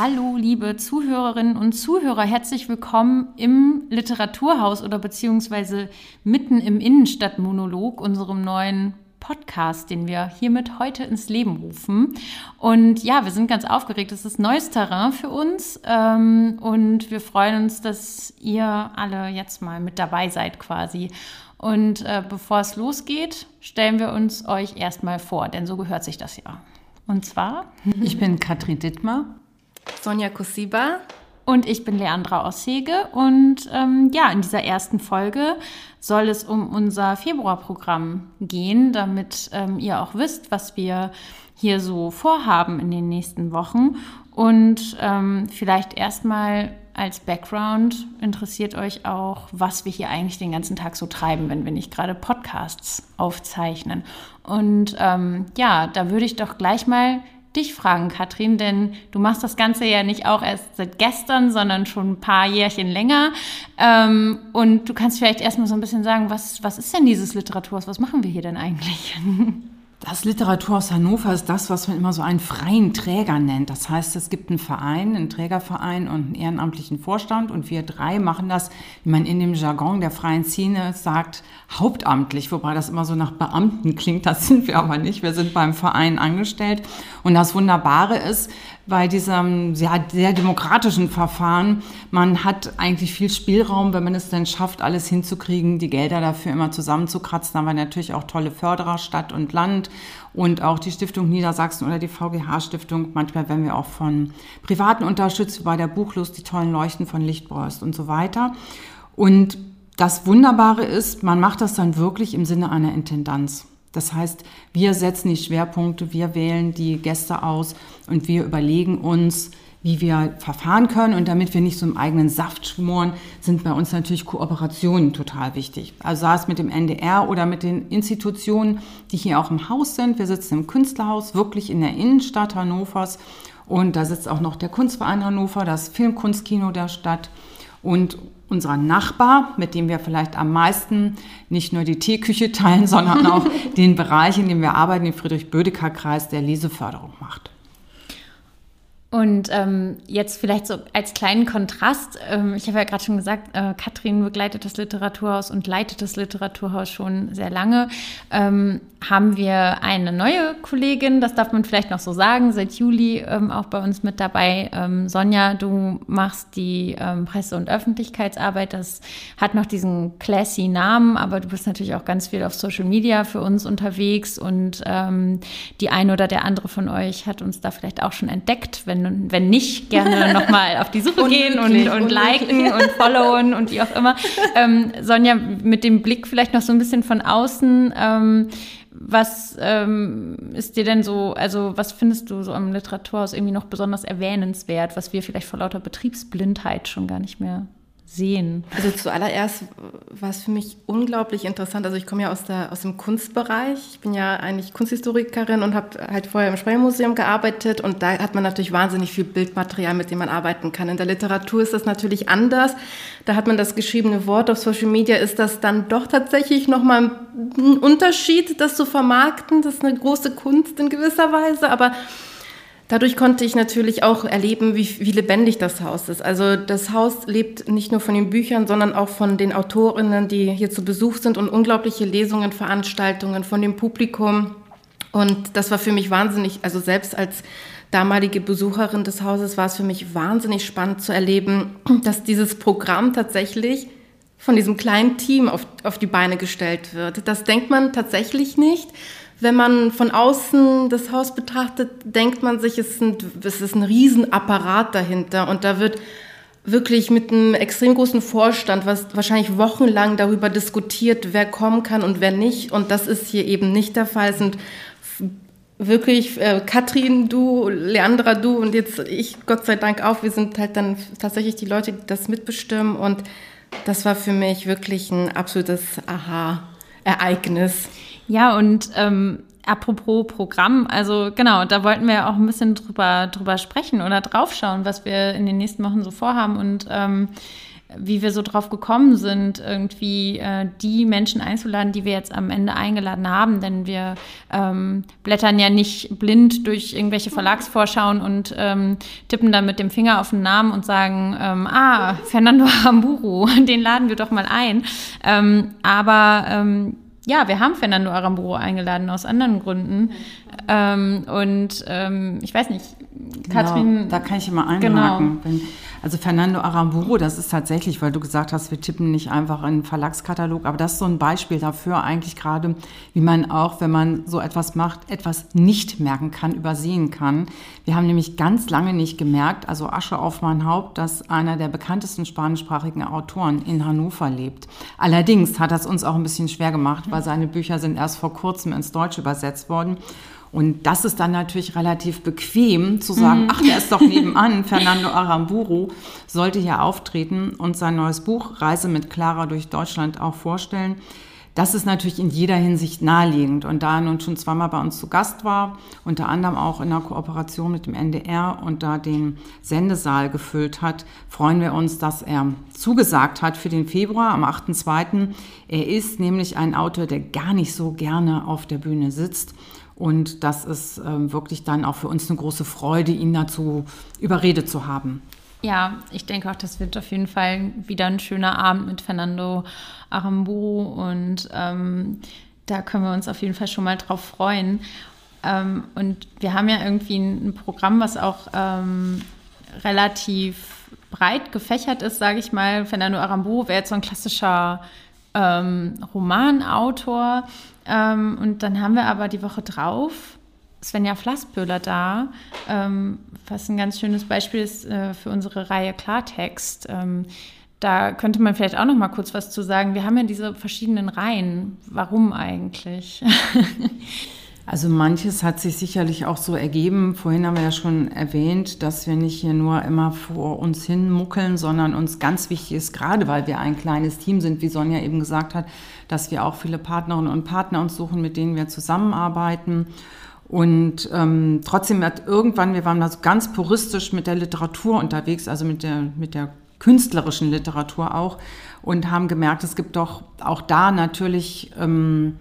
Hallo, liebe Zuhörerinnen und Zuhörer, herzlich willkommen im Literaturhaus oder beziehungsweise mitten im Innenstadtmonolog, unserem neuen Podcast, den wir hiermit heute ins Leben rufen. Und ja, wir sind ganz aufgeregt. Es ist neues Terrain für uns ähm, und wir freuen uns, dass ihr alle jetzt mal mit dabei seid quasi. Und äh, bevor es losgeht, stellen wir uns euch erstmal vor, denn so gehört sich das ja. Und zwar? Ich bin Katrin Dittmar. Sonja Kusiba. Und ich bin Leandra Ossege. Und ähm, ja, in dieser ersten Folge soll es um unser Februarprogramm gehen, damit ähm, ihr auch wisst, was wir hier so vorhaben in den nächsten Wochen. Und ähm, vielleicht erstmal als Background interessiert euch auch, was wir hier eigentlich den ganzen Tag so treiben, wenn wir nicht gerade Podcasts aufzeichnen. Und ähm, ja, da würde ich doch gleich mal dich fragen, Katrin, denn du machst das Ganze ja nicht auch erst seit gestern, sondern schon ein paar Jährchen länger. Ähm, und du kannst vielleicht erstmal so ein bisschen sagen, was, was ist denn dieses Literaturhaus? Was machen wir hier denn eigentlich? Das Literaturhaus Hannover ist das, was man immer so einen freien Träger nennt. Das heißt, es gibt einen Verein, einen Trägerverein und einen ehrenamtlichen Vorstand und wir drei machen das, wie man in dem Jargon der freien Szene sagt, hauptamtlich, wobei das immer so nach Beamten klingt. Das sind wir aber nicht. Wir sind beim Verein angestellt und das Wunderbare ist, bei diesem sehr, sehr demokratischen Verfahren, man hat eigentlich viel Spielraum, wenn man es denn schafft, alles hinzukriegen, die Gelder dafür immer zusammenzukratzen. Da haben wir natürlich auch tolle Förderer, Stadt und Land und auch die Stiftung Niedersachsen oder die VGH-Stiftung. Manchmal werden wir auch von Privaten unterstützt, wie bei der Buchlust, die tollen Leuchten von Lichtbräust und so weiter. Und das Wunderbare ist, man macht das dann wirklich im Sinne einer Intendanz. Das heißt, wir setzen die Schwerpunkte, wir wählen die Gäste aus und wir überlegen uns, wie wir verfahren können. Und damit wir nicht so im eigenen Saft schmoren, sind bei uns natürlich Kooperationen total wichtig. Also sei es mit dem NDR oder mit den Institutionen, die hier auch im Haus sind. Wir sitzen im Künstlerhaus, wirklich in der Innenstadt Hannovers. Und da sitzt auch noch der Kunstverein Hannover, das Filmkunstkino der Stadt. Und unser Nachbar, mit dem wir vielleicht am meisten nicht nur die Teeküche teilen, sondern auch den Bereich, in dem wir arbeiten, den Friedrich-Bödecker-Kreis, der Leseförderung macht. Und ähm, jetzt vielleicht so als kleinen Kontrast, ähm, ich habe ja gerade schon gesagt, äh, Katrin begleitet das Literaturhaus und leitet das Literaturhaus schon sehr lange. Ähm, haben wir eine neue Kollegin, das darf man vielleicht noch so sagen, seit Juli ähm, auch bei uns mit dabei. Ähm, Sonja, du machst die ähm, Presse- und Öffentlichkeitsarbeit. Das hat noch diesen classy Namen, aber du bist natürlich auch ganz viel auf Social Media für uns unterwegs und die eine oder der andere von euch hat uns da vielleicht auch schon entdeckt. Wenn, wenn nicht, gerne nochmal auf die Suche gehen und, und liken und followen und wie auch immer. Ähm, Sonja, mit dem Blick vielleicht noch so ein bisschen von außen. Ähm, was ähm, ist dir denn so, also was findest du so am Literaturhaus irgendwie noch besonders erwähnenswert, was wir vielleicht vor lauter Betriebsblindheit schon gar nicht mehr sehen? Also zuallererst war es für mich unglaublich interessant. Also ich komme ja aus, der, aus dem Kunstbereich. Ich bin ja eigentlich Kunsthistorikerin und habe halt vorher im Sprengmuseum gearbeitet und da hat man natürlich wahnsinnig viel Bildmaterial, mit dem man arbeiten kann. In der Literatur ist das natürlich anders. Da hat man das geschriebene Wort. Auf Social Media ist das dann doch tatsächlich nochmal ein Unterschied, das zu vermarkten. Das ist eine große Kunst in gewisser Weise, aber Dadurch konnte ich natürlich auch erleben, wie, wie, lebendig das Haus ist. Also das Haus lebt nicht nur von den Büchern, sondern auch von den Autorinnen, die hier zu Besuch sind und unglaubliche Lesungen, Veranstaltungen von dem Publikum. Und das war für mich wahnsinnig, also selbst als damalige Besucherin des Hauses war es für mich wahnsinnig spannend zu erleben, dass dieses Programm tatsächlich von diesem kleinen Team auf, auf die Beine gestellt wird. Das denkt man tatsächlich nicht. Wenn man von außen das Haus betrachtet, denkt man sich, es, sind, es ist ein Riesenapparat dahinter und da wird wirklich mit einem extrem großen Vorstand, was wahrscheinlich wochenlang darüber diskutiert, wer kommen kann und wer nicht. Und das ist hier eben nicht der Fall. Es sind wirklich äh, Katrin, du, Leandra, du und jetzt ich, Gott sei Dank auch. Wir sind halt dann tatsächlich die Leute, die das mitbestimmen. Und das war für mich wirklich ein absolutes Aha-Ereignis. Ja, und ähm, apropos Programm, also genau, da wollten wir auch ein bisschen drüber, drüber sprechen oder draufschauen, was wir in den nächsten Wochen so vorhaben. Und ähm, wie wir so drauf gekommen sind, irgendwie äh, die Menschen einzuladen, die wir jetzt am Ende eingeladen haben. Denn wir ähm, blättern ja nicht blind durch irgendwelche Verlagsvorschauen und ähm, tippen dann mit dem Finger auf den Namen und sagen, ähm, ah, Fernando Aramburu, den laden wir doch mal ein. Ähm, aber ähm, ja, wir haben Fernando Aramburu eingeladen aus anderen Gründen. Ähm, und ähm, ich weiß nicht, Katrin. Genau, da kann ich immer einhaken. Genau. Wenn, also Fernando Aramburu, das ist tatsächlich, weil du gesagt hast, wir tippen nicht einfach in einen Verlagskatalog, aber das ist so ein Beispiel dafür eigentlich gerade, wie man auch, wenn man so etwas macht, etwas nicht merken kann, übersehen kann. Wir haben nämlich ganz lange nicht gemerkt, also Asche auf mein Haupt, dass einer der bekanntesten spanischsprachigen Autoren in Hannover lebt. Allerdings hat das uns auch ein bisschen schwer gemacht, weil seine Bücher sind erst vor kurzem ins Deutsche übersetzt worden. Und das ist dann natürlich relativ bequem zu sagen, mhm. ach, der ist doch nebenan, Fernando Aramburu sollte hier auftreten und sein neues Buch Reise mit Clara durch Deutschland auch vorstellen. Das ist natürlich in jeder Hinsicht naheliegend. Und da er nun schon zweimal bei uns zu Gast war, unter anderem auch in der Kooperation mit dem NDR und da den Sendesaal gefüllt hat, freuen wir uns, dass er zugesagt hat für den Februar am 8.2. Er ist nämlich ein Autor, der gar nicht so gerne auf der Bühne sitzt und das ist ähm, wirklich dann auch für uns eine große Freude, ihn dazu überredet zu haben. Ja, ich denke auch, das wird auf jeden Fall wieder ein schöner Abend mit Fernando Aramburu und ähm, da können wir uns auf jeden Fall schon mal drauf freuen. Ähm, und wir haben ja irgendwie ein, Programm, was auch ähm, relativ breit gefächert ist, sage ich mal. Fernando Aramburu wäre jetzt so ein klassischer ähm, Romanautor. Ähm, und dann haben wir aber die Woche drauf Svenja Flasspöhler da, ähm, was ein ganz schönes Beispiel ist äh, für unsere Reihe Klartext. Ähm, da könnte man vielleicht auch noch mal kurz was zu sagen. Wir haben ja diese verschiedenen Reihen. Warum eigentlich? Also manches hat sich sicherlich auch so ergeben. Vorhin haben wir ja schon erwähnt, dass wir nicht hier nur immer vor uns hin muckeln, sondern uns ganz wichtig ist, gerade weil wir ein kleines Team sind, wie Sonja eben gesagt hat, dass wir auch viele Partnerinnen und Partner uns suchen, mit denen wir zusammenarbeiten. Und ähm, trotzdem hat irgendwann, wir waren da so ganz puristisch mit der Literatur unterwegs, also mit der, mit der künstlerischen Literatur auch, und haben gemerkt, es gibt doch auch da natürlich... Ähm,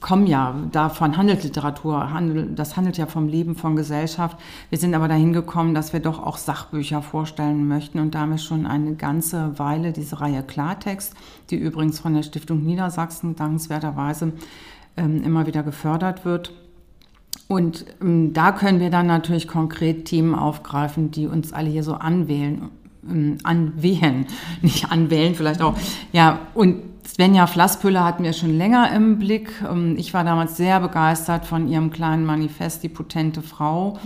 kommen ja, davon handelt Literatur, das handelt ja vom Leben, von Gesellschaft. Wir sind aber dahin gekommen, dass wir doch auch Sachbücher vorstellen möchten und da haben wir schon eine ganze Weile diese Reihe Klartext, die übrigens von der Stiftung Niedersachsen dankenswerterweise ähm, immer wieder gefördert wird. Und ähm, da können wir dann natürlich konkret Themen aufgreifen, die uns alle hier so anwählen, anwählen, nicht anwählen vielleicht auch. Ja, und Svenja Flasspüller hatten wir schon länger im Blick. Ähm, ich war damals sehr begeistert von ihrem kleinen Manifest, die potente Frau.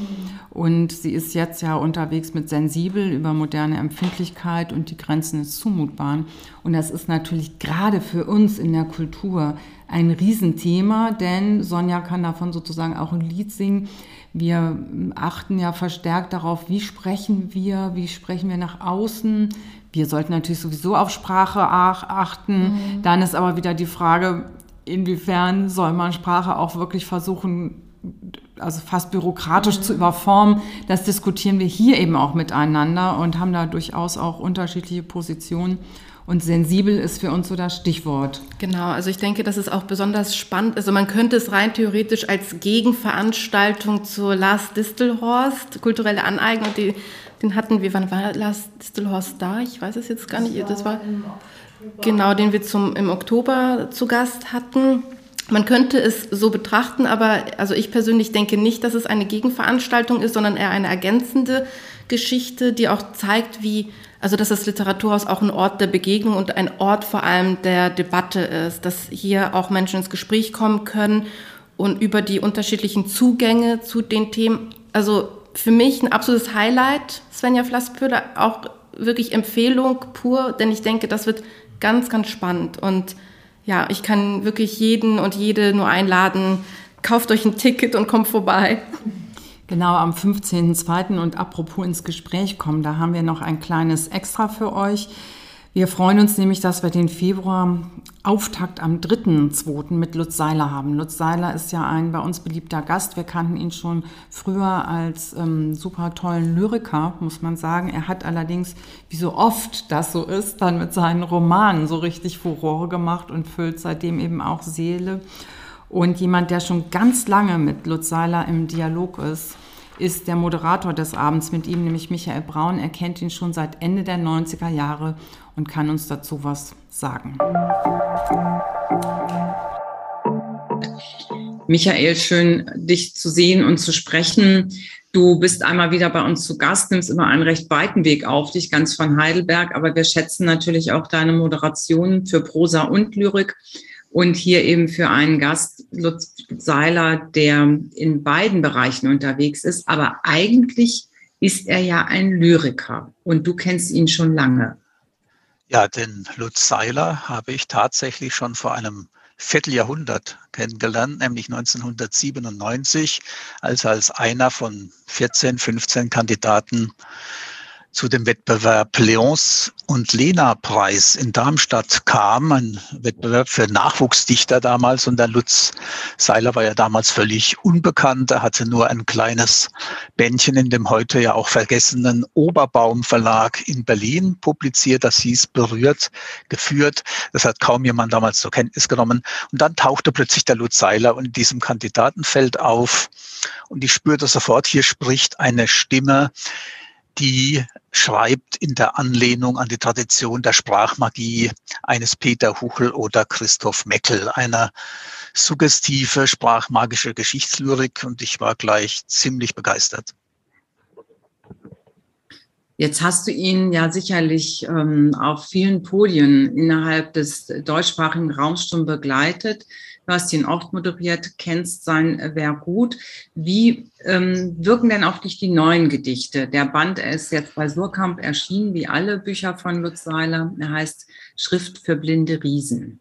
Und sie ist jetzt ja unterwegs mit Sensibel über moderne Empfindlichkeit und die Grenzen des Zumutbaren. Und das ist natürlich gerade für uns in der Kultur ein Riesenthema, denn Sonja kann davon sozusagen auch ein Lied singen. Wir achten ja verstärkt darauf, wie sprechen wir, wie sprechen wir nach außen, wir sollten natürlich sowieso auf Sprache achten. Mhm. Dann ist aber wieder die Frage, inwiefern soll man Sprache auch wirklich versuchen, also fast bürokratisch mhm. zu überformen. Das diskutieren wir hier eben auch miteinander und haben da durchaus auch unterschiedliche Positionen. Und sensibel ist für uns so das Stichwort. Genau, also ich denke, das ist auch besonders spannend. Also man könnte es rein theoretisch als Gegenveranstaltung zur Lars Distelhorst, kulturelle Aneignung, die den hatten wir, wann war Lars Distelhorst da? Ich weiß es jetzt gar nicht. Das war genau, den wir zum, im Oktober zu Gast hatten. Man könnte es so betrachten, aber also ich persönlich denke nicht, dass es eine Gegenveranstaltung ist, sondern eher eine ergänzende Geschichte, die auch zeigt, wie, also dass das Literaturhaus auch ein Ort der Begegnung und ein Ort vor allem der Debatte ist, dass hier auch Menschen ins Gespräch kommen können und über die unterschiedlichen Zugänge zu den Themen, also für mich ein absolutes Highlight, Svenja Flasspöhler, auch wirklich Empfehlung pur, denn ich denke, das wird ganz, ganz spannend. Und ja, ich kann wirklich jeden und jede nur einladen, kauft euch ein Ticket und kommt vorbei. Genau, am 15.02. und apropos ins Gespräch kommen, da haben wir noch ein kleines Extra für euch. Wir freuen uns nämlich, dass wir den Februar Auftakt am 3.2. mit Lutz Seiler haben. Lutz Seiler ist ja ein bei uns beliebter Gast. Wir kannten ihn schon früher als ähm, super tollen Lyriker, muss man sagen. Er hat allerdings, wie so oft das so ist, dann mit seinen Romanen so richtig Furore gemacht und füllt seitdem eben auch Seele. Und jemand, der schon ganz lange mit Lutz Seiler im Dialog ist, ist der Moderator des Abends mit ihm, nämlich Michael Braun. Er kennt ihn schon seit Ende der 90er Jahre und kann uns dazu was sagen. Michael, schön dich zu sehen und zu sprechen. Du bist einmal wieder bei uns zu Gast, nimmst immer einen recht weiten Weg auf dich, ganz von Heidelberg, aber wir schätzen natürlich auch deine Moderation für Prosa und Lyrik und hier eben für einen Gast, Lutz Seiler, der in beiden Bereichen unterwegs ist. Aber eigentlich ist er ja ein Lyriker und du kennst ihn schon lange. Ja, den Lutz Seiler habe ich tatsächlich schon vor einem Vierteljahrhundert kennengelernt, nämlich 1997, als er als einer von 14, 15 Kandidaten zu dem Wettbewerb Leons und Lena Preis in Darmstadt kam, ein Wettbewerb für Nachwuchsdichter damals. Und der Lutz Seiler war ja damals völlig unbekannt. Er hatte nur ein kleines Bändchen in dem heute ja auch vergessenen Oberbaum Verlag in Berlin publiziert. Das hieß Berührt, geführt. Das hat kaum jemand damals zur Kenntnis genommen. Und dann tauchte plötzlich der Lutz Seiler in diesem Kandidatenfeld auf. Und ich spürte sofort, hier spricht eine Stimme, die schreibt in der Anlehnung an die Tradition der Sprachmagie eines Peter Huchel oder Christoph Meckel, einer suggestive sprachmagische Geschichtslyrik und ich war gleich ziemlich begeistert. Jetzt hast du ihn ja sicherlich ähm, auf vielen Podien innerhalb des deutschsprachigen Raums schon begleitet. Du hast ihn oft moderiert, kennst sein Werk gut. Wie ähm, wirken denn auf dich die neuen Gedichte? Der Band ist jetzt bei Surkamp erschienen, wie alle Bücher von Lutz Seiler. Er heißt Schrift für blinde Riesen.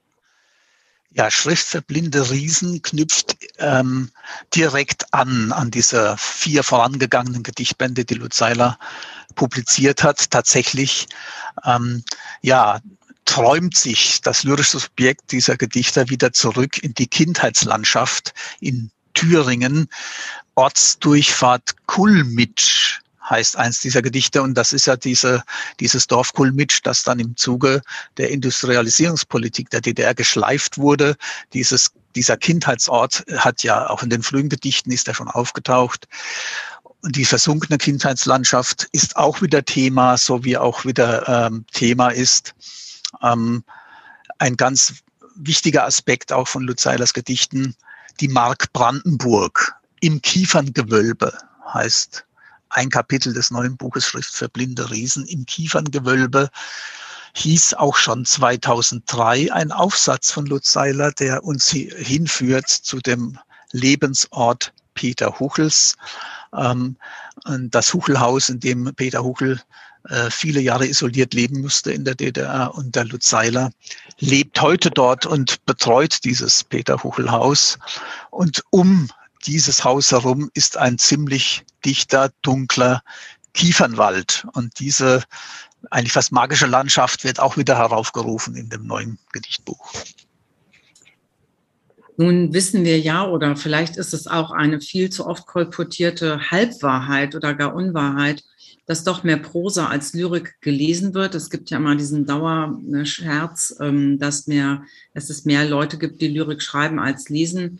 Ja, Schrift für blinde Riesen knüpft ähm, direkt an, an diese vier vorangegangenen Gedichtbände, die Lutz Seiler publiziert hat. Tatsächlich, ähm, ja, träumt sich das lyrische Subjekt dieser Gedichter wieder zurück in die Kindheitslandschaft in Thüringen. Ortsdurchfahrt Kulmitsch heißt eins dieser Gedichte und das ist ja diese, dieses Dorf Kulmitsch, das dann im Zuge der Industrialisierungspolitik der DDR geschleift wurde. Dieses, dieser Kindheitsort hat ja auch in den frühen Gedichten ist er schon aufgetaucht. Und die versunkene Kindheitslandschaft ist auch wieder Thema, so wie auch wieder ähm, Thema ist ähm, ein ganz wichtiger Aspekt auch von Luzeilers Gedichten, die Mark Brandenburg im Kieferngewölbe heißt ein Kapitel des neuen Buches Schrift für blinde Riesen im Kieferngewölbe hieß auch schon 2003 ein Aufsatz von Lutz Seiler, der uns hinführt zu dem Lebensort Peter Huchels. Ähm, das Huchelhaus, in dem Peter Huchel viele Jahre isoliert leben musste in der DDR. Und der Lutz Seiler lebt heute dort und betreut dieses Peter Huchel Haus. Und um dieses Haus herum ist ein ziemlich dichter, dunkler Kiefernwald. Und diese eigentlich fast magische Landschaft wird auch wieder heraufgerufen in dem neuen Gedichtbuch. Nun wissen wir ja, oder vielleicht ist es auch eine viel zu oft kolportierte Halbwahrheit oder gar Unwahrheit, dass doch mehr Prosa als Lyrik gelesen wird. Es gibt ja immer diesen Dauerscherz, ähm, dass, mehr, dass es mehr Leute gibt, die Lyrik schreiben als lesen.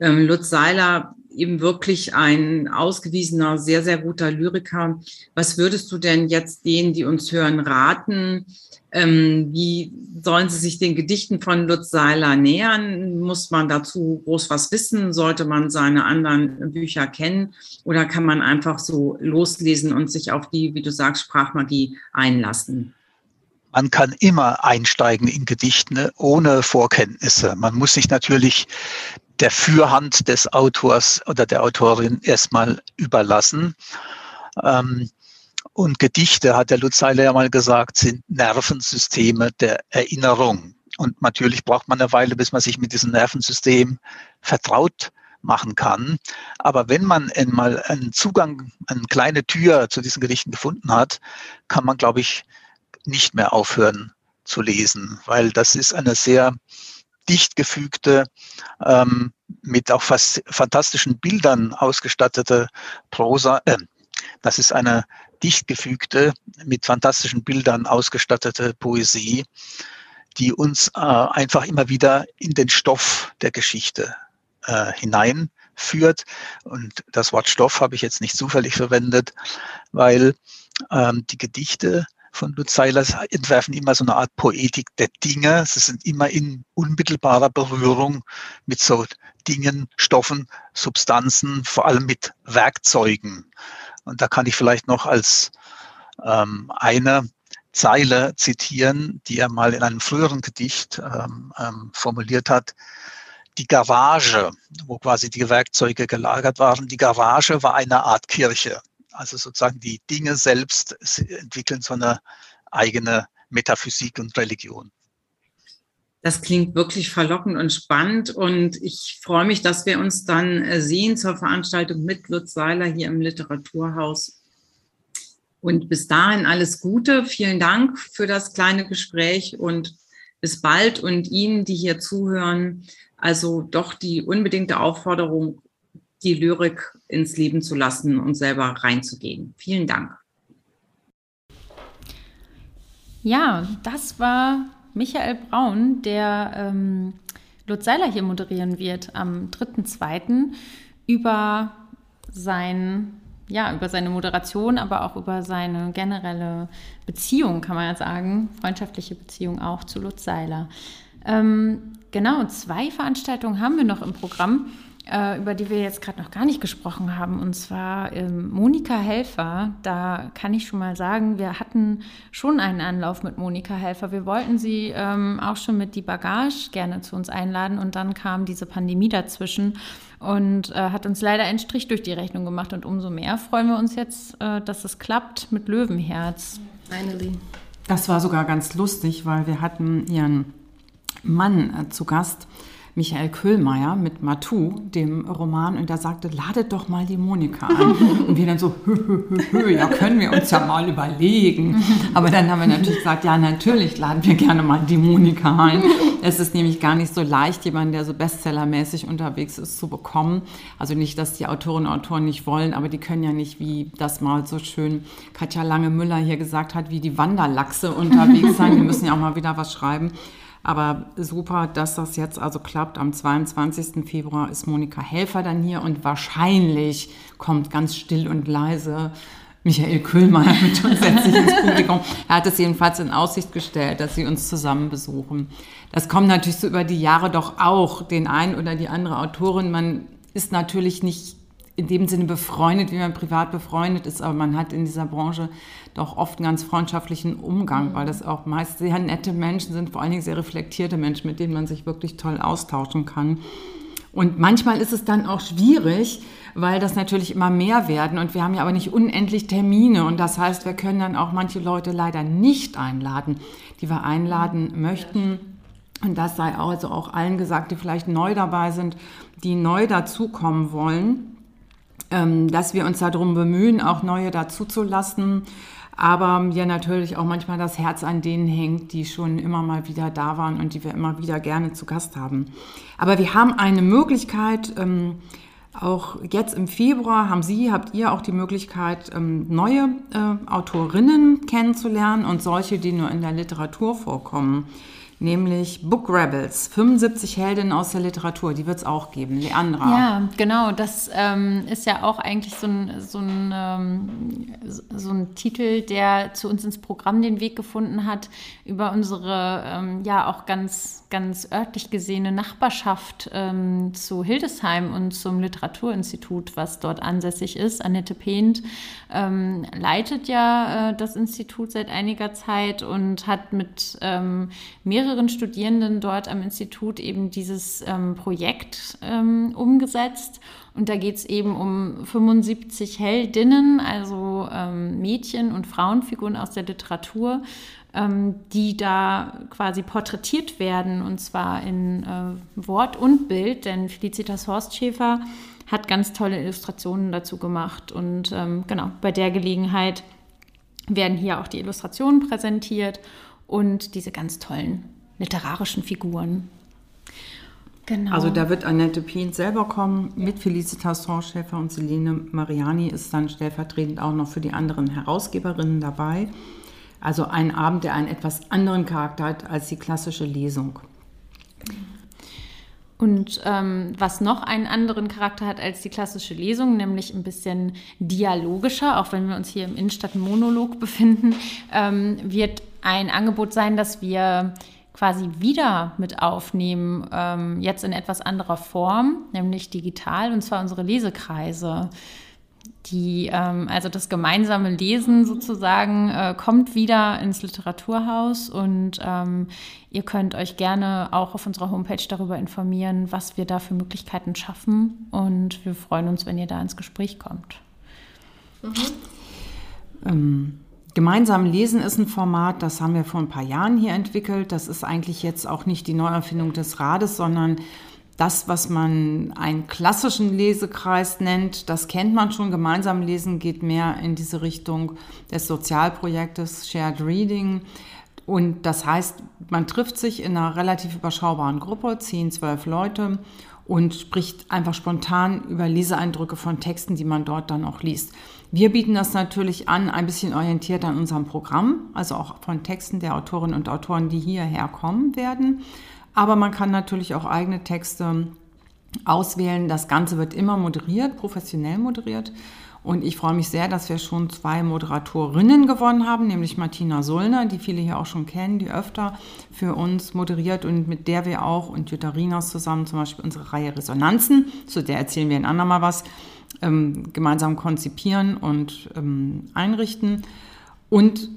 Ähm, Lutz Seiler eben wirklich ein ausgewiesener, sehr, sehr guter Lyriker. Was würdest du denn jetzt denen, die uns hören, raten? Ähm, wie sollen sie sich den Gedichten von Lutz Seiler nähern? Muss man dazu groß was wissen? Sollte man seine anderen Bücher kennen? Oder kann man einfach so loslesen und sich auf die, wie du sagst, Sprachmagie einlassen? Man kann immer einsteigen in Gedichte ohne Vorkenntnisse. Man muss sich natürlich der Fürhand des Autors oder der Autorin erstmal überlassen. Ähm, und Gedichte, hat der Lutz Seiler ja mal gesagt, sind Nervensysteme der Erinnerung. Und natürlich braucht man eine Weile, bis man sich mit diesem Nervensystem vertraut machen kann. Aber wenn man einmal einen Zugang, eine kleine Tür zu diesen Gedichten gefunden hat, kann man, glaube ich, nicht mehr aufhören zu lesen, weil das ist eine sehr dicht gefügte, ähm, mit auch fast fantastischen Bildern ausgestattete Prosa. Äh, das ist eine dicht gefügte, mit fantastischen Bildern ausgestattete Poesie, die uns äh, einfach immer wieder in den Stoff der Geschichte äh, hineinführt. Und das Wort Stoff habe ich jetzt nicht zufällig verwendet, weil ähm, die Gedichte von Lutz Seilers entwerfen immer so eine Art Poetik der Dinge. Sie sind immer in unmittelbarer Berührung mit so Dingen, Stoffen, Substanzen, vor allem mit Werkzeugen. Und da kann ich vielleicht noch als ähm, eine Zeile zitieren, die er mal in einem früheren Gedicht ähm, ähm, formuliert hat. Die Garage, wo quasi die Werkzeuge gelagert waren, die Garage war eine Art Kirche. Also sozusagen die Dinge selbst entwickeln so eine eigene Metaphysik und Religion. Das klingt wirklich verlockend und spannend und ich freue mich, dass wir uns dann äh, sehen zur Veranstaltung mit Lutz Seiler hier im Literaturhaus. Und bis dahin alles Gute. Vielen Dank für das kleine Gespräch und bis bald und Ihnen, die hier zuhören, also doch die unbedingte Aufforderung, die Lyrik ins Leben zu lassen und selber reinzugehen. Vielen Dank. Ja, das war Michael Braun, der ähm, Lutz Seiler hier moderieren wird am 3.2. über sein ja, über seine Moderation, aber auch über seine generelle Beziehung, kann man ja sagen, freundschaftliche Beziehung auch zu Lutz Seiler. Ähm, genau, zwei Veranstaltungen haben wir noch im Programm über die wir jetzt gerade noch gar nicht gesprochen haben, und zwar ähm, Monika Helfer. Da kann ich schon mal sagen, wir hatten schon einen Anlauf mit Monika Helfer. Wir wollten sie ähm, auch schon mit die Bagage gerne zu uns einladen und dann kam diese Pandemie dazwischen und äh, hat uns leider einen Strich durch die Rechnung gemacht. Und umso mehr freuen wir uns jetzt, äh, dass es klappt mit Löwenherz. Finally. Das war sogar ganz lustig, weil wir hatten ihren Mann äh, zu Gast Michael Köhlmeier mit Matou, dem Roman, und der sagte, ladet doch mal die Monika an. Und wir dann so, hö, hö, hö, hö, ja, können wir uns ja mal überlegen. Aber dann haben wir natürlich gesagt, ja, natürlich laden wir gerne mal die Monika ein. Es ist nämlich gar nicht so leicht, jemanden, der so bestsellermäßig unterwegs ist, zu bekommen. Also nicht, dass die Autorinnen und Autoren nicht wollen, aber die können ja nicht, wie das mal so schön Katja Lange-Müller hier gesagt hat, wie die Wanderlachse unterwegs sein. Die müssen ja auch mal wieder was schreiben. Aber super, dass das jetzt also klappt. Am 22. Februar ist Monika Helfer dann hier und wahrscheinlich kommt ganz still und leise Michael Köhlmeier mit uns letztlich ins Publikum. Er hat es jedenfalls in Aussicht gestellt, dass sie uns zusammen besuchen. Das kommt natürlich so über die Jahre doch auch den einen oder die andere Autorin. Man ist natürlich nicht in dem Sinne befreundet, wie man privat befreundet ist, aber man hat in dieser Branche doch oft einen ganz freundschaftlichen Umgang, weil das auch meist sehr nette Menschen sind, vor allen Dingen sehr reflektierte Menschen, mit denen man sich wirklich toll austauschen kann. Und manchmal ist es dann auch schwierig, weil das natürlich immer mehr werden und wir haben ja aber nicht unendlich Termine und das heißt, wir können dann auch manche Leute leider nicht einladen, die wir einladen möchten. Und das sei also auch allen gesagt, die vielleicht neu dabei sind, die neu dazukommen wollen, dass wir uns darum bemühen, auch neue dazuzulassen aber ja natürlich auch manchmal das Herz an denen hängt, die schon immer mal wieder da waren und die wir immer wieder gerne zu Gast haben. Aber wir haben eine Möglichkeit, ähm, auch jetzt im Februar haben Sie, habt ihr auch die Möglichkeit, ähm, neue äh, Autorinnen kennenzulernen und solche, die nur in der Literatur vorkommen nämlich Book Rebels, 75 Heldinnen aus der Literatur, die wird es auch geben, Leandra. Ja, genau, das ähm, ist ja auch eigentlich so ein, so, ein, ähm, so ein Titel, der zu uns ins Programm den Weg gefunden hat, über unsere ähm, ja auch ganz, ganz örtlich gesehene Nachbarschaft ähm, zu Hildesheim und zum Literaturinstitut, was dort ansässig ist. Annette Pehnt ähm, leitet ja äh, das Institut seit einiger Zeit und hat mit ähm, mehreren Studierenden dort am Institut eben dieses ähm, Projekt ähm, umgesetzt. Und da geht es eben um 75 Heldinnen, also ähm, Mädchen- und Frauenfiguren aus der Literatur, die da quasi porträtiert werden, und zwar in äh, Wort und Bild, denn Felicitas Horstschäfer hat ganz tolle Illustrationen dazu gemacht. Und ähm, genau, bei der Gelegenheit werden hier auch die Illustrationen präsentiert und diese ganz tollen literarischen Figuren. Genau. Also da wird Annette Pien selber kommen mit Felicitas Horschäfer und Selene Mariani ist dann stellvertretend auch noch für die anderen Herausgeberinnen dabei. Also ein Abend, der einen etwas anderen Charakter hat als die klassische Lesung. Und ähm, was noch einen anderen Charakter hat als die klassische Lesung, nämlich ein bisschen dialogischer, auch wenn wir uns hier im Innenstadtmonolog befinden, ähm, wird ein Angebot sein, dass wir quasi wieder mit aufnehmen, ähm, jetzt in etwas anderer Form, nämlich digital, und zwar unsere Lesekreise. Die, ähm, also das gemeinsame Lesen sozusagen äh, kommt wieder ins Literaturhaus und ähm, ihr könnt euch gerne auch auf unserer Homepage darüber informieren, was wir da für Möglichkeiten schaffen und wir freuen uns, wenn ihr da ins Gespräch kommt. Mhm. Ähm, Gemeinsam lesen ist ein Format, das haben wir vor ein paar Jahren hier entwickelt. Das ist eigentlich jetzt auch nicht die Neuerfindung des Rades, sondern das, was man einen klassischen Lesekreis nennt, das kennt man schon. Gemeinsam lesen geht mehr in diese Richtung des Sozialprojektes Shared Reading. Und das heißt, man trifft sich in einer relativ überschaubaren Gruppe, 10, 12 Leute, und spricht einfach spontan über Leseeindrücke von Texten, die man dort dann auch liest. Wir bieten das natürlich an, ein bisschen orientiert an unserem Programm, also auch von Texten der Autorinnen und Autoren, die hierher kommen werden. Aber man kann natürlich auch eigene Texte auswählen. Das Ganze wird immer moderiert, professionell moderiert. Und ich freue mich sehr, dass wir schon zwei Moderatorinnen gewonnen haben, nämlich Martina Sullner, die viele hier auch schon kennen, die öfter für uns moderiert und mit der wir auch und Jutta Rinas zusammen zum Beispiel unsere Reihe Resonanzen, zu der erzählen wir ein andermal was, ähm, gemeinsam konzipieren und ähm, einrichten. Und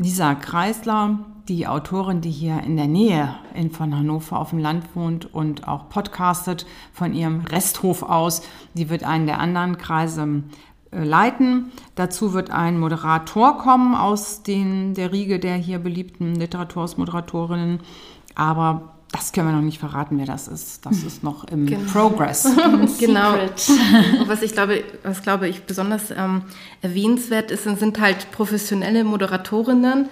Lisa Kreisler, die Autorin, die hier in der Nähe von Hannover auf dem Land wohnt und auch podcastet von ihrem Resthof aus, die wird einen der anderen Kreise äh, leiten. Dazu wird ein Moderator kommen aus den, der Riege der hier beliebten Literatursmoderatorinnen. Aber das können wir noch nicht verraten, wer das ist. Das ist noch im genau. Progress. genau. Und was ich glaube, was glaube ich besonders ähm, erwähnenswert ist, sind halt professionelle Moderatorinnen.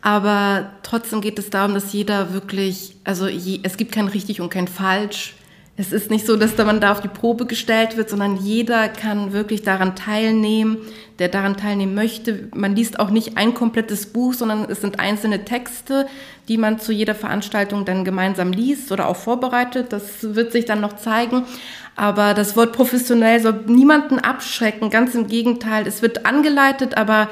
Aber trotzdem geht es darum, dass jeder wirklich, also je, es gibt kein richtig und kein falsch. Es ist nicht so, dass da man da auf die Probe gestellt wird, sondern jeder kann wirklich daran teilnehmen, der daran teilnehmen möchte. Man liest auch nicht ein komplettes Buch, sondern es sind einzelne Texte, die man zu jeder Veranstaltung dann gemeinsam liest oder auch vorbereitet. Das wird sich dann noch zeigen. Aber das Wort professionell soll niemanden abschrecken. Ganz im Gegenteil. Es wird angeleitet, aber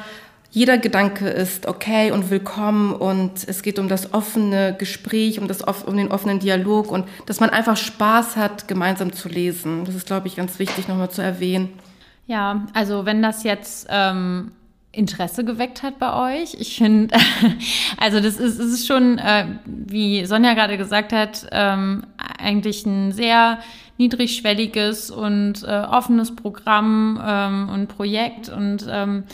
jeder Gedanke ist okay und willkommen und es geht um das offene Gespräch, um, das, um den offenen Dialog und dass man einfach Spaß hat, gemeinsam zu lesen. Das ist, glaube ich, ganz wichtig nochmal zu erwähnen. Ja, also wenn das jetzt ähm, Interesse geweckt hat bei euch, ich finde, also das ist, ist schon, äh, wie Sonja gerade gesagt hat, ähm, eigentlich ein sehr niedrigschwelliges und äh, offenes Programm ähm, und Projekt und ähm,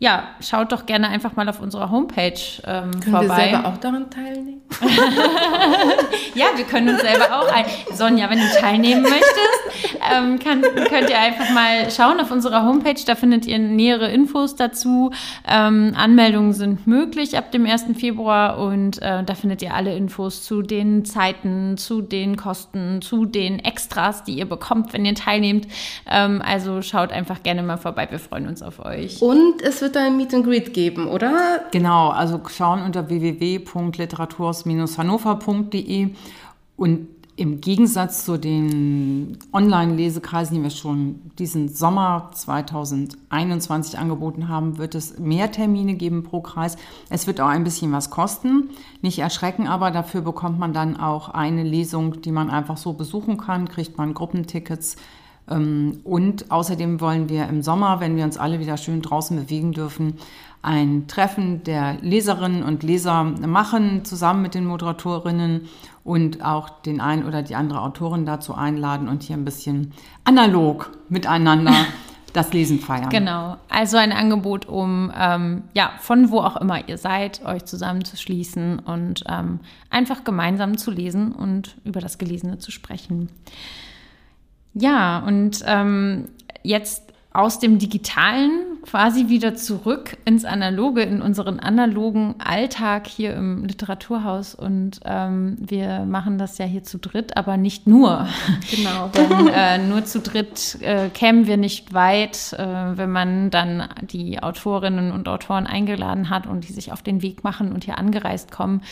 ja, schaut doch gerne einfach mal auf unserer Homepage ähm, können vorbei. Können wir selber auch daran teilnehmen? ja, wir können uns selber auch ein. Sonja, wenn du teilnehmen möchtest, ähm, kann, könnt ihr einfach mal schauen auf unserer Homepage. Da findet ihr nähere Infos dazu. Ähm, Anmeldungen sind möglich ab dem 1. Februar und äh, da findet ihr alle Infos zu den Zeiten, zu den Kosten, zu den Extras, die ihr bekommt, wenn ihr teilnehmt. Ähm, also schaut einfach gerne mal vorbei. Wir freuen uns auf euch. Und es wird wird da ein Meet and Greet geben, oder? Genau, also schauen unter www.literaturs-hannover.de und im Gegensatz zu den Online-Lesekreisen, die wir schon diesen Sommer 2021 angeboten haben, wird es mehr Termine geben pro Kreis. Es wird auch ein bisschen was kosten. Nicht erschrecken, aber dafür bekommt man dann auch eine Lesung, die man einfach so besuchen kann, kriegt man Gruppentickets und außerdem wollen wir im Sommer, wenn wir uns alle wieder schön draußen bewegen dürfen, ein Treffen der Leserinnen und Leser machen, zusammen mit den Moderatorinnen und auch den einen oder die andere Autorin dazu einladen und hier ein bisschen analog miteinander das Lesen feiern. Genau, also ein Angebot, um ähm, ja von wo auch immer ihr seid, euch zusammenzuschließen und ähm, einfach gemeinsam zu lesen und über das Gelesene zu sprechen. Ja, und ähm, jetzt aus dem Digitalen quasi wieder zurück ins Analoge, in unseren analogen Alltag hier im Literaturhaus. Und ähm, wir machen das ja hier zu dritt, aber nicht nur. Genau. Denn äh, nur zu dritt äh, kämen wir nicht weit, äh, wenn man dann die Autorinnen und Autoren eingeladen hat und die sich auf den Weg machen und hier angereist kommen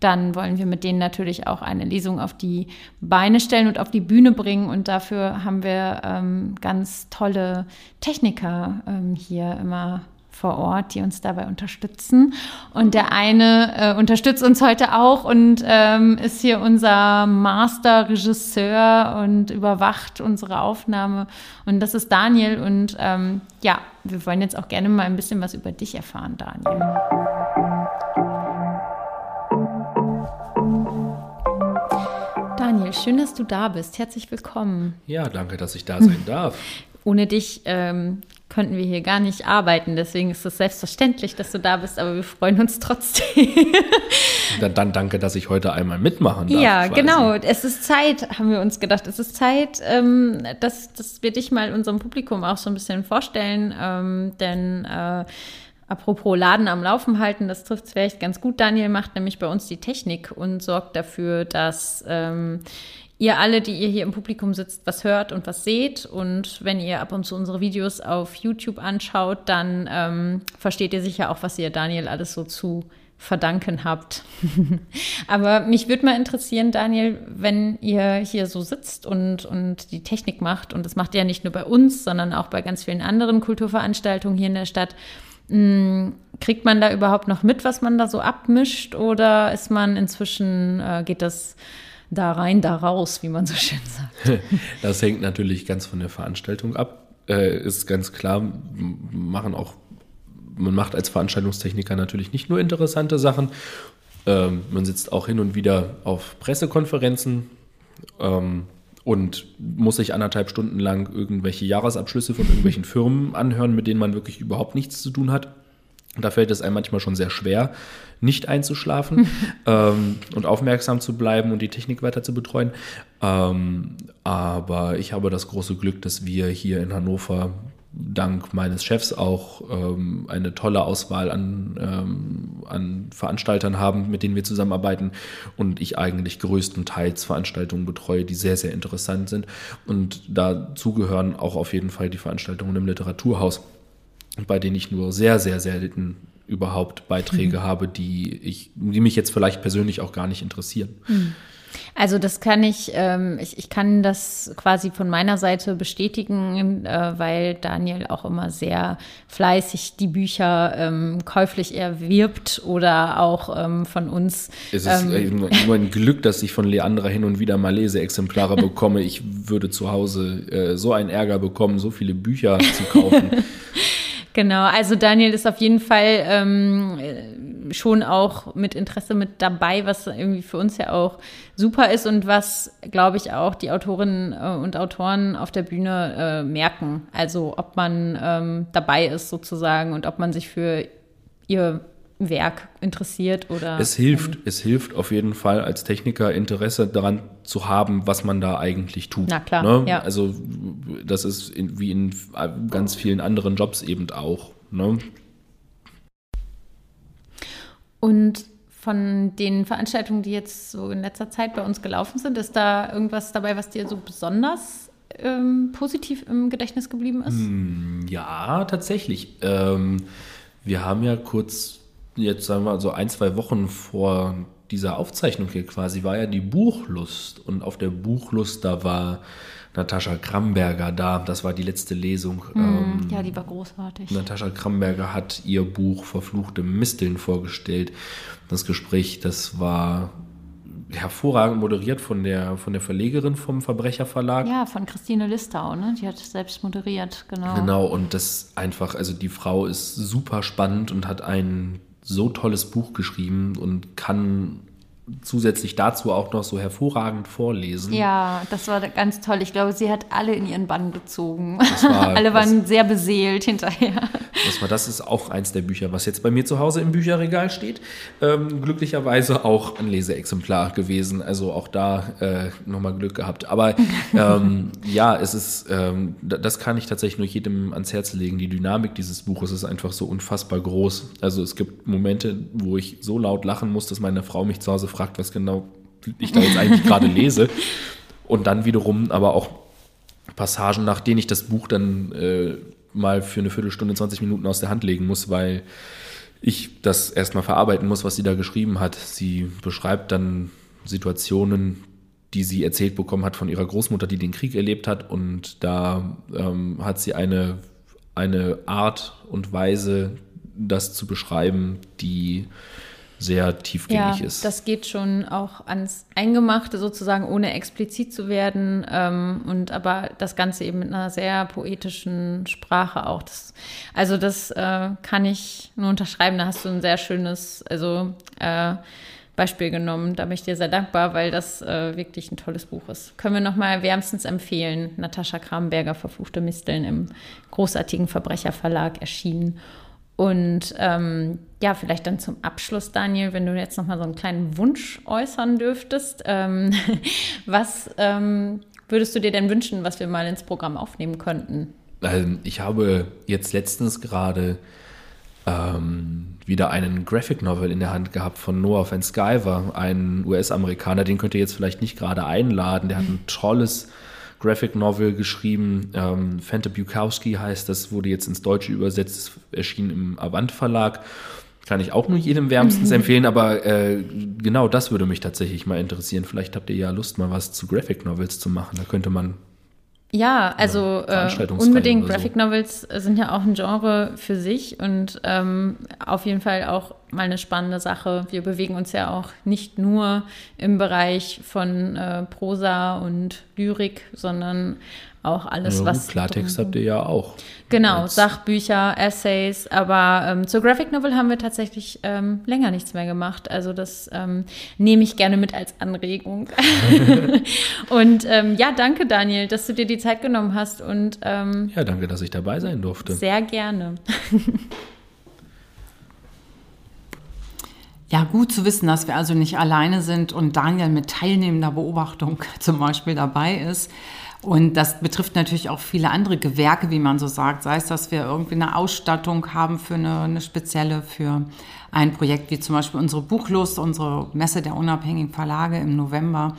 dann wollen wir mit denen natürlich auch eine Lesung auf die Beine stellen und auf die Bühne bringen. Und dafür haben wir ähm, ganz tolle Techniker ähm, hier immer vor Ort, die uns dabei unterstützen. Und der eine äh, unterstützt uns heute auch und ähm, ist hier unser Master-Regisseur und überwacht unsere Aufnahme. Und das ist Daniel. Und ähm, ja, wir wollen jetzt auch gerne mal ein bisschen was über dich erfahren, Daniel. Daniel, schön, dass du da bist. Herzlich willkommen. Ja, danke, dass ich da sein darf. Ohne dich ähm, könnten wir hier gar nicht arbeiten. Deswegen ist es selbstverständlich, dass du da bist, aber wir freuen uns trotzdem. dann, dann, danke, dass ich heute einmal mitmachen darf. Ja, genau. Es ist Zeit, haben wir uns gedacht. Es ist Zeit, ähm, dass, dass wir dich mal unserem Publikum auch so ein bisschen vorstellen. Ähm, denn äh, Apropos Laden am Laufen halten, das trifft es vielleicht ganz gut. Daniel macht nämlich bei uns die Technik und sorgt dafür, dass ähm, ihr alle, die ihr hier im Publikum sitzt, was hört und was seht. Und wenn ihr ab und zu unsere Videos auf YouTube anschaut, dann ähm, versteht ihr sicher auch, was ihr Daniel alles so zu verdanken habt. Aber mich würde mal interessieren, Daniel, wenn ihr hier so sitzt und, und die Technik macht, und das macht ihr ja nicht nur bei uns, sondern auch bei ganz vielen anderen Kulturveranstaltungen hier in der Stadt, kriegt man da überhaupt noch mit, was man da so abmischt oder ist man inzwischen, äh, geht das da rein, da raus, wie man so schön sagt? Das hängt natürlich ganz von der Veranstaltung ab. Äh, ist ganz klar, machen auch, man macht als Veranstaltungstechniker natürlich nicht nur interessante Sachen. Ähm, man sitzt auch hin und wieder auf Pressekonferenzen. Ähm, und muss sich anderthalb Stunden lang irgendwelche Jahresabschlüsse von irgendwelchen Firmen anhören, mit denen man wirklich überhaupt nichts zu tun hat. Und da fällt es einem manchmal schon sehr schwer, nicht einzuschlafen ähm, und aufmerksam zu bleiben und die Technik weiter zu betreuen. Ähm, aber ich habe das große Glück, dass wir hier in Hannover dank meines Chefs auch ähm, eine tolle Auswahl an, ähm, an Veranstaltern haben, mit denen wir zusammenarbeiten und ich eigentlich größtenteils Veranstaltungen betreue, die sehr, sehr interessant sind. Und dazu gehören auch auf jeden Fall die Veranstaltungen im Literaturhaus, bei denen ich nur sehr, sehr selten überhaupt Beiträge mhm. habe, die ich, die mich jetzt vielleicht persönlich auch gar nicht interessieren. Mhm. Also das kann ich, ähm, ich, ich kann das quasi von meiner Seite bestätigen, äh, weil Daniel auch immer sehr fleißig die Bücher ähm, käuflich erwirbt oder auch ähm, von uns. Es ist ähm, nur ein Glück, dass ich von Leandra hin und wieder mal Leseexemplare bekomme. Ich würde zu Hause äh, so einen Ärger bekommen, so viele Bücher zu kaufen. Genau, also Daniel ist auf jeden Fall ähm, schon auch mit Interesse mit dabei, was irgendwie für uns ja auch super ist und was, glaube ich, auch die Autorinnen äh, und Autoren auf der Bühne äh, merken. Also ob man ähm, dabei ist sozusagen und ob man sich für ihr Werk interessiert oder. Es hilft, ähm, es hilft auf jeden Fall als Techniker Interesse daran zu haben, was man da eigentlich tut. Na klar. Ne? Ja. Also das ist in, wie in ganz vielen anderen Jobs eben auch. Ne? Und von den Veranstaltungen, die jetzt so in letzter Zeit bei uns gelaufen sind, ist da irgendwas dabei, was dir so besonders ähm, positiv im Gedächtnis geblieben ist? Hm, ja, tatsächlich. Ähm, wir haben ja kurz, jetzt sagen wir so ein, zwei Wochen vor dieser Aufzeichnung hier quasi, war ja die Buchlust. Und auf der Buchlust, da war Natascha Kramberger da. Das war die letzte Lesung. Mm, ja, die war großartig. Natascha Kramberger hat ihr Buch Verfluchte Misteln vorgestellt. Das Gespräch, das war hervorragend moderiert von der, von der Verlegerin vom Verbrecherverlag. Ja, von Christine Listau, ne? Die hat selbst moderiert, genau. Genau, und das einfach, also die Frau ist super spannend und hat ein so tolles Buch geschrieben und kann zusätzlich dazu auch noch so hervorragend vorlesen. Ja, das war ganz toll. Ich glaube, sie hat alle in ihren Bann gezogen. War, alle waren das, sehr beseelt hinterher. Das war, das ist auch eins der Bücher, was jetzt bei mir zu Hause im Bücherregal steht. Ähm, glücklicherweise auch ein Leseexemplar gewesen. Also auch da äh, nochmal Glück gehabt. Aber ähm, ja, es ist, ähm, das kann ich tatsächlich nur jedem ans Herz legen. Die Dynamik dieses Buches ist einfach so unfassbar groß. Also es gibt Momente, wo ich so laut lachen muss, dass meine Frau mich zu Hause fragt, was genau ich da jetzt eigentlich gerade lese. Und dann wiederum aber auch Passagen, nach denen ich das Buch dann äh, mal für eine Viertelstunde, 20 Minuten aus der Hand legen muss, weil ich das erstmal verarbeiten muss, was sie da geschrieben hat. Sie beschreibt dann Situationen, die sie erzählt bekommen hat von ihrer Großmutter, die den Krieg erlebt hat. Und da ähm, hat sie eine, eine Art und Weise, das zu beschreiben, die sehr tiefgängig ja, ist. Das geht schon auch ans Eingemachte sozusagen, ohne explizit zu werden. Ähm, und aber das Ganze eben mit einer sehr poetischen Sprache auch. Das, also das äh, kann ich nur unterschreiben. Da hast du ein sehr schönes, also äh, Beispiel genommen. Da bin ich dir sehr dankbar, weil das äh, wirklich ein tolles Buch ist. Können wir nochmal wärmstens empfehlen. Natascha Kramberger, Verfluchte Misteln im großartigen Verbrecherverlag erschienen. Und ähm, ja, vielleicht dann zum Abschluss, Daniel, wenn du jetzt noch mal so einen kleinen Wunsch äußern dürftest, ähm, was ähm, würdest du dir denn wünschen, was wir mal ins Programm aufnehmen könnten? Ähm, ich habe jetzt letztens gerade ähm, wieder einen Graphic Novel in der Hand gehabt von Noah Van Skyver, ein US-Amerikaner. Den könnt ihr jetzt vielleicht nicht gerade einladen. Der hat ein tolles Graphic Novel geschrieben. Ähm, Fanta Bukowski heißt das, wurde jetzt ins Deutsche übersetzt, erschien im Avant Verlag. Kann ich auch nur jedem wärmstens empfehlen, aber äh, genau das würde mich tatsächlich mal interessieren. Vielleicht habt ihr ja Lust, mal was zu Graphic Novels zu machen. Da könnte man ja, also äh, unbedingt. Graphic so. Novels sind ja auch ein Genre für sich und ähm, auf jeden Fall auch mal eine spannende Sache. Wir bewegen uns ja auch nicht nur im Bereich von äh, Prosa und Lyrik, sondern auch alles, ja, was. Klartext habt ihr ja auch. Genau, Sachbücher, Essays, aber ähm, zur Graphic Novel haben wir tatsächlich ähm, länger nichts mehr gemacht. Also das ähm, nehme ich gerne mit als Anregung. und ähm, ja, danke Daniel, dass du dir die Zeit genommen hast und ähm, ja, danke, dass ich dabei sein durfte. Sehr gerne. Ja, gut zu wissen, dass wir also nicht alleine sind und Daniel mit teilnehmender Beobachtung zum Beispiel dabei ist. Und das betrifft natürlich auch viele andere Gewerke, wie man so sagt. Sei es, dass wir irgendwie eine Ausstattung haben für eine, eine spezielle, für ein Projekt wie zum Beispiel unsere Buchlust, unsere Messe der unabhängigen Verlage im November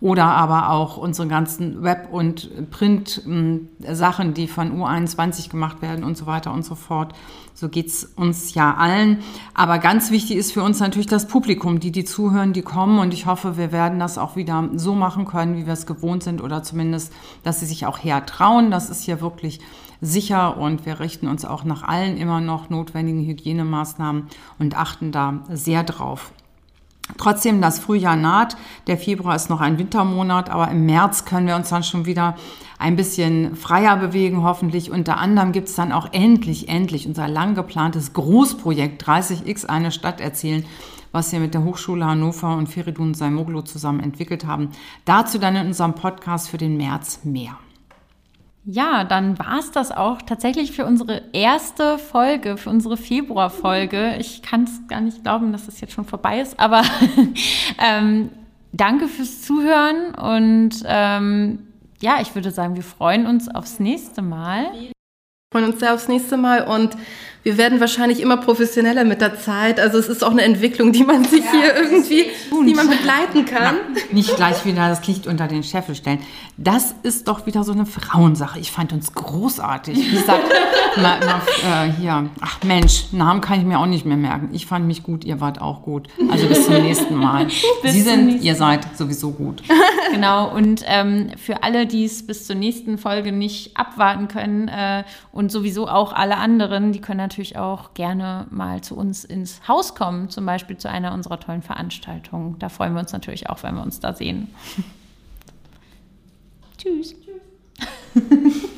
oder aber auch unsere ganzen Web- und Print-Sachen, die von U21 gemacht werden und so weiter und so fort. So geht's uns ja allen. Aber ganz wichtig ist für uns natürlich das Publikum, die, die zuhören, die kommen. Und ich hoffe, wir werden das auch wieder so machen können, wie wir es gewohnt sind oder zumindest, dass sie sich auch hertrauen. Das ist hier wirklich sicher und wir richten uns auch nach allen immer noch notwendigen Hygienemaßnahmen und achten da sehr drauf. Trotzdem, das Frühjahr naht. Der Februar ist noch ein Wintermonat, aber im März können wir uns dann schon wieder ein bisschen freier bewegen, hoffentlich. Unter anderem gibt es dann auch endlich, endlich unser lang geplantes Großprojekt 30x eine Stadt erzählen, was wir mit der Hochschule Hannover und Feridun Saimoglu zusammen entwickelt haben. Dazu dann in unserem Podcast für den März mehr. Ja, dann war es das auch tatsächlich für unsere erste Folge, für unsere Februarfolge. Ich kann es gar nicht glauben, dass das jetzt schon vorbei ist, aber ähm, danke fürs Zuhören und ähm, ja, ich würde sagen, wir freuen uns aufs nächste Mal. Wir freuen uns sehr aufs nächste Mal und wir werden wahrscheinlich immer professioneller mit der Zeit. Also es ist auch eine Entwicklung, die man sich ja, hier irgendwie, die man begleiten kann. Na, nicht gleich wieder das Licht unter den Scheffel stellen. Das ist doch wieder so eine Frauensache. Ich fand uns großartig. Ich sag mal, mal äh, hier, ach Mensch, Namen kann ich mir auch nicht mehr merken. Ich fand mich gut, ihr wart auch gut. Also bis zum nächsten Mal. Sie sind, ihr seid sowieso gut. Genau. Und ähm, für alle, die es bis zur nächsten Folge nicht abwarten können äh, und sowieso auch alle anderen, die können natürlich auch gerne mal zu uns ins Haus kommen, zum Beispiel zu einer unserer tollen Veranstaltungen. Da freuen wir uns natürlich auch, wenn wir uns da sehen. Tschüss. Tschüss.